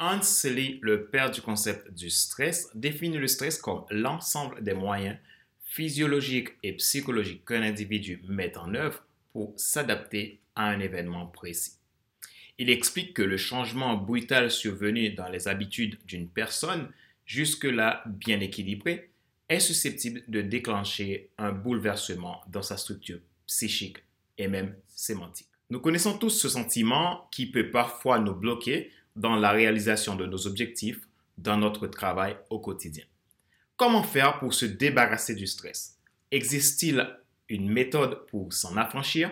Hans Selye, le père du concept du stress, définit le stress comme l'ensemble des moyens physiologiques et psychologiques qu'un individu met en œuvre pour s'adapter à un événement précis. Il explique que le changement brutal survenu dans les habitudes d'une personne, jusque-là bien équilibrée, est susceptible de déclencher un bouleversement dans sa structure psychique et même sémantique. Nous connaissons tous ce sentiment qui peut parfois nous bloquer dans la réalisation de nos objectifs dans notre travail au quotidien. Comment faire pour se débarrasser du stress? Existe-t-il une méthode pour s'en affranchir?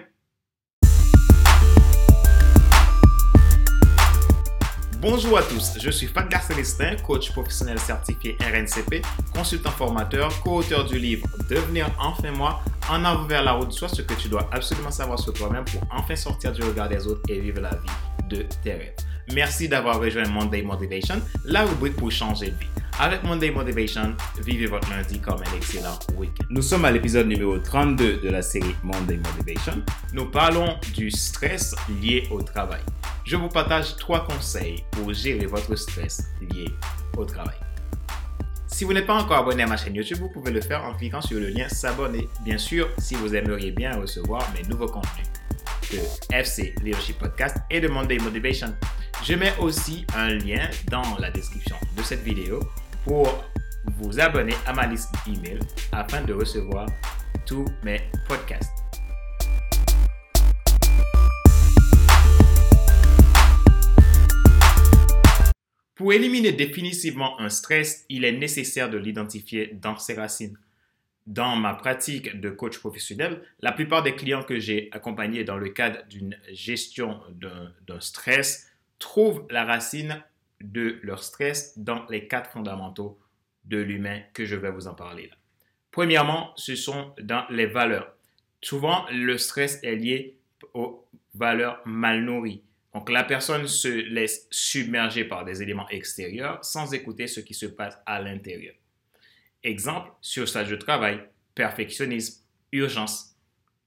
Bonjour à tous, je suis Fadgar Célestin, coach professionnel certifié RNCP, consultant formateur, co-auteur du livre Devenir enfin moi, en avant vers la route, soit ce que tu dois absolument savoir sur toi-même pour enfin sortir du regard des autres et vivre la vie de tes rêves. Merci d'avoir rejoint Monday Motivation, la rubrique pour changer de vie. Avec Monday Motivation, vivez votre lundi comme un excellent week-end. Nous sommes à l'épisode numéro 32 de la série Monday Motivation. Nous parlons du stress lié au travail. Je vous partage trois conseils pour gérer votre stress lié au travail. Si vous n'êtes pas encore abonné à ma chaîne YouTube, vous pouvez le faire en cliquant sur le lien s'abonner. Bien sûr, si vous aimeriez bien recevoir mes nouveaux contenus de FC Leadership Podcast et de Monday Motivation. Je mets aussi un lien dans la description de cette vidéo pour vous abonner à ma liste email afin de recevoir tous mes podcasts. Pour éliminer définitivement un stress, il est nécessaire de l'identifier dans ses racines dans ma pratique de coach professionnel, la plupart des clients que j'ai accompagnés dans le cadre d'une gestion d'un stress trouvent la racine de leur stress dans les quatre fondamentaux de l'humain que je vais vous en parler là. Premièrement, ce sont dans les valeurs. Souvent, le stress est lié aux valeurs mal nourries. Donc, la personne se laisse submerger par des éléments extérieurs sans écouter ce qui se passe à l'intérieur. Exemple, sur stage de travail, perfectionnisme, urgence.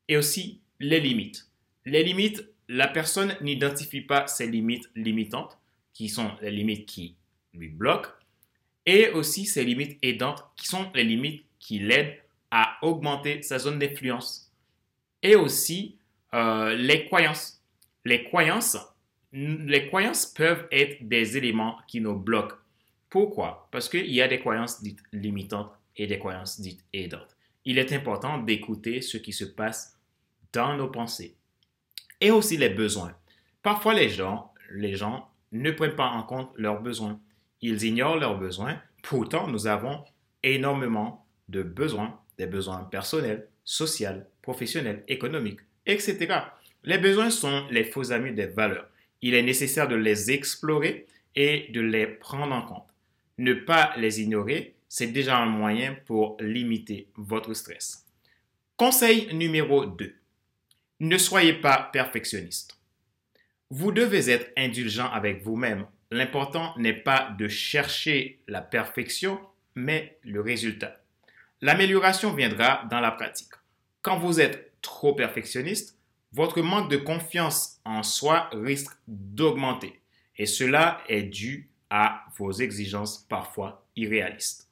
Et aussi les limites. Les limites, la personne n'identifie pas ses limites limitantes, qui sont les limites qui lui bloquent, et aussi ses limites aidantes, qui sont les limites qui l'aident à augmenter sa zone d'influence. Et aussi euh, les croyances. Les croyances, les croyances peuvent être des éléments qui nous bloquent. Pourquoi? Parce qu'il y a des croyances dites limitantes et des croyances dites aidantes. Il est important d'écouter ce qui se passe dans nos pensées et aussi les besoins. Parfois, les gens, les gens ne prennent pas en compte leurs besoins. Ils ignorent leurs besoins. Pourtant, nous avons énormément de besoins, des besoins personnels, sociaux, professionnels, économiques, etc. Les besoins sont les faux amis des valeurs. Il est nécessaire de les explorer et de les prendre en compte ne pas les ignorer, c'est déjà un moyen pour limiter votre stress. Conseil numéro 2. Ne soyez pas perfectionniste. Vous devez être indulgent avec vous-même. L'important n'est pas de chercher la perfection, mais le résultat. L'amélioration viendra dans la pratique. Quand vous êtes trop perfectionniste, votre manque de confiance en soi risque d'augmenter. Et cela est dû à vos exigences parfois irréalistes.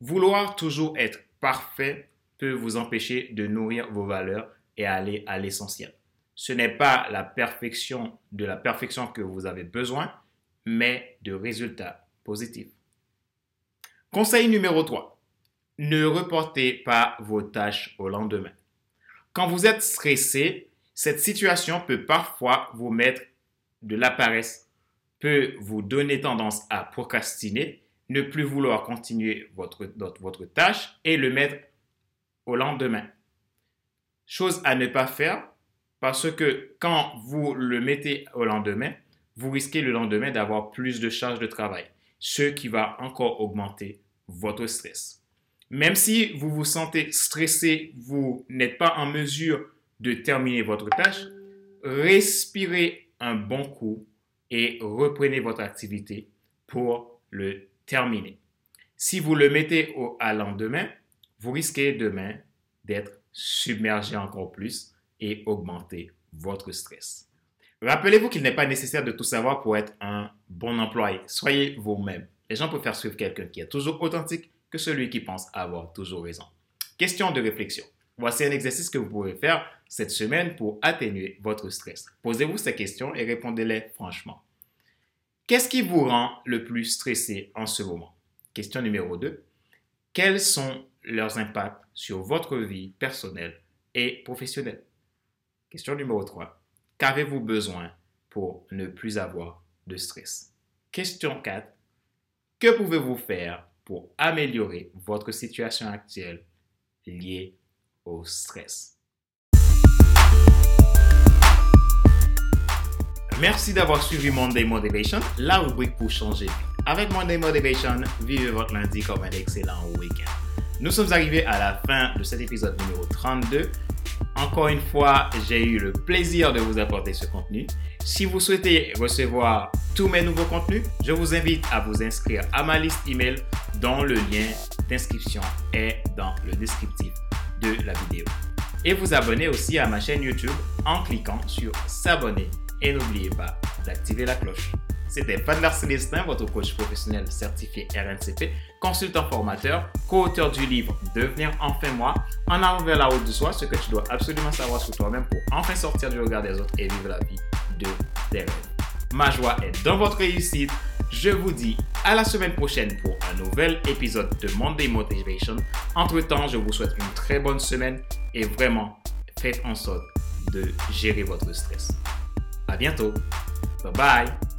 Vouloir toujours être parfait peut vous empêcher de nourrir vos valeurs et aller à l'essentiel. Ce n'est pas la perfection de la perfection que vous avez besoin, mais de résultats positifs. Conseil numéro 3. Ne reportez pas vos tâches au lendemain. Quand vous êtes stressé, cette situation peut parfois vous mettre de la paresse peut vous donner tendance à procrastiner, ne plus vouloir continuer votre, votre tâche et le mettre au lendemain. Chose à ne pas faire parce que quand vous le mettez au lendemain, vous risquez le lendemain d'avoir plus de charges de travail, ce qui va encore augmenter votre stress. Même si vous vous sentez stressé, vous n'êtes pas en mesure de terminer votre tâche, respirez un bon coup et reprenez votre activité pour le terminer. Si vous le mettez au, à lendemain, vous risquez demain d'être submergé encore plus et augmenter votre stress. Rappelez-vous qu'il n'est pas nécessaire de tout savoir pour être un bon employé. Soyez vous-même. Les gens préfèrent suivre quelqu'un qui est toujours authentique que celui qui pense avoir toujours raison. Question de réflexion. Voici un exercice que vous pouvez faire cette semaine pour atténuer votre stress. Posez-vous ces questions et répondez-les franchement. Qu'est-ce qui vous rend le plus stressé en ce moment? Question numéro 2. Quels sont leurs impacts sur votre vie personnelle et professionnelle Question numéro 3. Qu'avez-vous besoin pour ne plus avoir de stress? Question 4. Que pouvez-vous faire pour améliorer votre situation actuelle liée au stress? Merci d'avoir suivi Monday Motivation, la rubrique pour changer. Avec Monday Motivation, vivez votre lundi comme un excellent week-end. Nous sommes arrivés à la fin de cet épisode numéro 32. Encore une fois, j'ai eu le plaisir de vous apporter ce contenu. Si vous souhaitez recevoir tous mes nouveaux contenus, je vous invite à vous inscrire à ma liste email dont le lien d'inscription est dans le descriptif de la vidéo. Et vous abonner aussi à ma chaîne YouTube en cliquant sur s'abonner et n'oubliez pas d'activer la cloche. C'était Fadler Célestin, votre coach professionnel certifié RNCP, consultant formateur, co-auteur du livre Devenir enfin moi, en avant vers la route de soi, ce que tu dois absolument savoir sur toi-même pour enfin sortir du regard des autres et vivre la vie de tes rêves. Ma joie est dans votre réussite. Je vous dis à la semaine prochaine pour un nouvel épisode de Monday Motivation. Entre-temps, je vous souhaite une très bonne semaine et vraiment, faites en sorte de gérer votre stress. À bientôt. Bye bye.